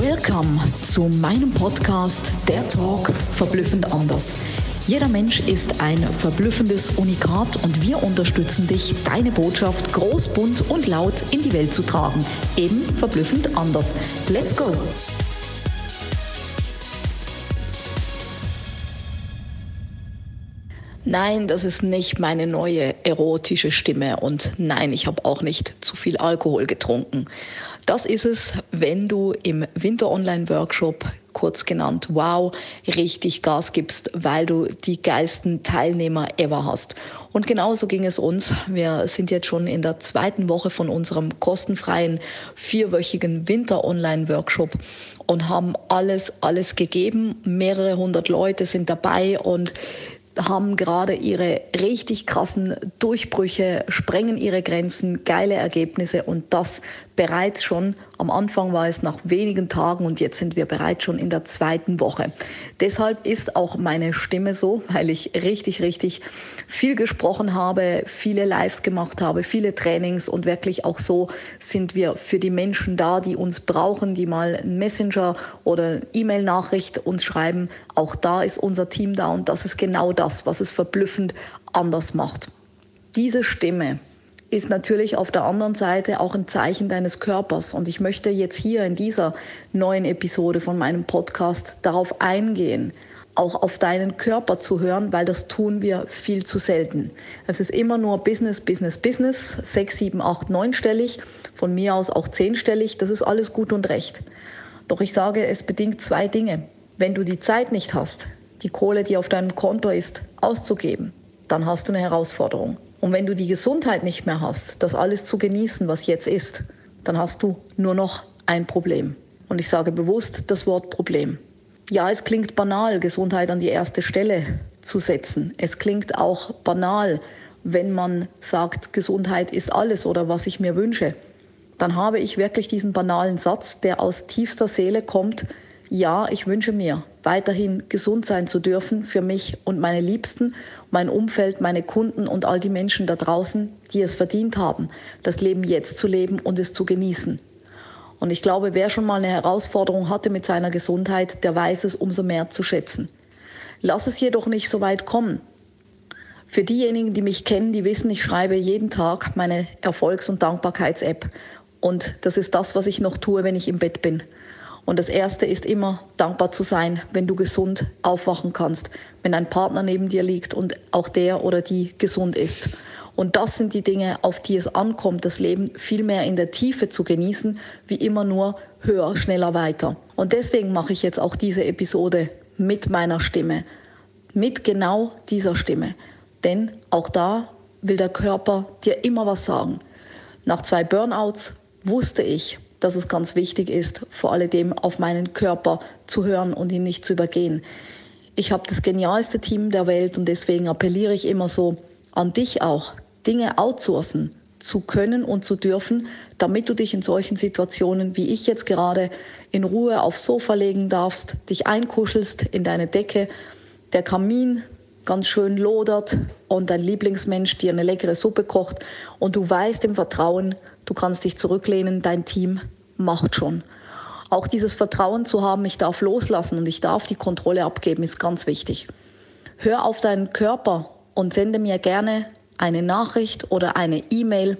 Welcome zu meinem Podcast Der Talk verblüffend anders. Jeder Mensch ist ein verblüffendes Unikat und wir unterstützen dich, deine Botschaft groß, bunt und laut in die Welt zu tragen. Eben verblüffend anders. Let's go! Nein, das ist nicht meine neue erotische Stimme und nein, ich habe auch nicht zu viel Alkohol getrunken. Das ist es, wenn du im Winter Online Workshop kurz genannt Wow richtig Gas gibst, weil du die geilsten Teilnehmer ever hast. Und genauso ging es uns. Wir sind jetzt schon in der zweiten Woche von unserem kostenfreien vierwöchigen Winter Online Workshop und haben alles, alles gegeben. Mehrere hundert Leute sind dabei und haben gerade ihre richtig krassen Durchbrüche, sprengen ihre Grenzen, geile Ergebnisse und das bereits schon. Am Anfang war es nach wenigen Tagen und jetzt sind wir bereits schon in der zweiten Woche. Deshalb ist auch meine Stimme so, weil ich richtig, richtig viel gesprochen habe, viele Lives gemacht habe, viele Trainings und wirklich auch so sind wir für die Menschen da, die uns brauchen, die mal einen Messenger oder E-Mail-Nachricht uns schreiben. Auch da ist unser Team da und das ist genau das, was es verblüffend anders macht. Diese Stimme, ist natürlich auf der anderen Seite auch ein Zeichen deines Körpers. Und ich möchte jetzt hier in dieser neuen Episode von meinem Podcast darauf eingehen, auch auf deinen Körper zu hören, weil das tun wir viel zu selten. Es ist immer nur Business, Business, Business, sechs, sieben, acht, neunstellig, von mir aus auch zehnstellig, das ist alles gut und recht. Doch ich sage, es bedingt zwei Dinge. Wenn du die Zeit nicht hast, die Kohle, die auf deinem Konto ist, auszugeben, dann hast du eine Herausforderung. Und wenn du die Gesundheit nicht mehr hast, das alles zu genießen, was jetzt ist, dann hast du nur noch ein Problem. Und ich sage bewusst das Wort Problem. Ja, es klingt banal, Gesundheit an die erste Stelle zu setzen. Es klingt auch banal, wenn man sagt, Gesundheit ist alles oder was ich mir wünsche. Dann habe ich wirklich diesen banalen Satz, der aus tiefster Seele kommt, ja, ich wünsche mir, weiterhin gesund sein zu dürfen für mich und meine Liebsten, mein Umfeld, meine Kunden und all die Menschen da draußen, die es verdient haben, das Leben jetzt zu leben und es zu genießen. Und ich glaube, wer schon mal eine Herausforderung hatte mit seiner Gesundheit, der weiß es umso mehr zu schätzen. Lass es jedoch nicht so weit kommen. Für diejenigen, die mich kennen, die wissen, ich schreibe jeden Tag meine Erfolgs- und Dankbarkeits-App. Und das ist das, was ich noch tue, wenn ich im Bett bin. Und das Erste ist immer dankbar zu sein, wenn du gesund aufwachen kannst, wenn ein Partner neben dir liegt und auch der oder die gesund ist. Und das sind die Dinge, auf die es ankommt, das Leben viel mehr in der Tiefe zu genießen, wie immer nur höher, schneller, weiter. Und deswegen mache ich jetzt auch diese Episode mit meiner Stimme, mit genau dieser Stimme. Denn auch da will der Körper dir immer was sagen. Nach zwei Burnouts wusste ich, dass es ganz wichtig ist, vor alledem auf meinen Körper zu hören und ihn nicht zu übergehen. Ich habe das genialste Team der Welt und deswegen appelliere ich immer so an dich auch, Dinge outsourcen zu können und zu dürfen, damit du dich in solchen Situationen, wie ich jetzt gerade, in Ruhe aufs Sofa legen darfst, dich einkuschelst in deine Decke, der Kamin ganz schön lodert und dein Lieblingsmensch dir eine leckere Suppe kocht und du weißt im Vertrauen, du kannst dich zurücklehnen, dein Team macht schon. Auch dieses Vertrauen zu haben, ich darf loslassen und ich darf die Kontrolle abgeben, ist ganz wichtig. Hör auf deinen Körper und sende mir gerne eine Nachricht oder eine E-Mail,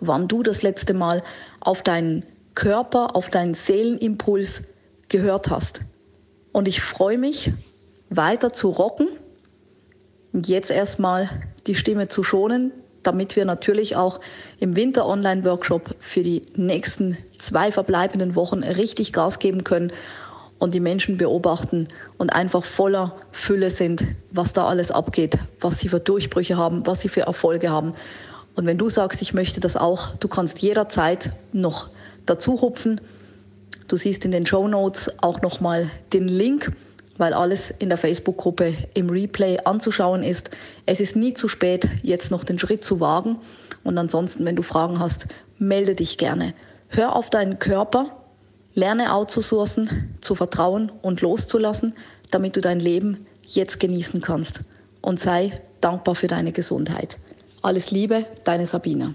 wann du das letzte Mal auf deinen Körper, auf deinen Seelenimpuls gehört hast. Und ich freue mich, weiter zu rocken und jetzt erstmal die Stimme zu schonen, damit wir natürlich auch im Winter Online Workshop für die nächsten zwei verbleibenden Wochen richtig Gas geben können und die Menschen beobachten und einfach voller Fülle sind, was da alles abgeht, was sie für Durchbrüche haben, was sie für Erfolge haben. Und wenn du sagst, ich möchte das auch, du kannst jederzeit noch dazu hupfen. Du siehst in den Show Notes auch nochmal den Link weil alles in der Facebook-Gruppe im Replay anzuschauen ist. Es ist nie zu spät, jetzt noch den Schritt zu wagen. Und ansonsten, wenn du Fragen hast, melde dich gerne. Hör auf deinen Körper, lerne outzusourcen, zu vertrauen und loszulassen, damit du dein Leben jetzt genießen kannst. Und sei dankbar für deine Gesundheit. Alles Liebe, deine Sabina.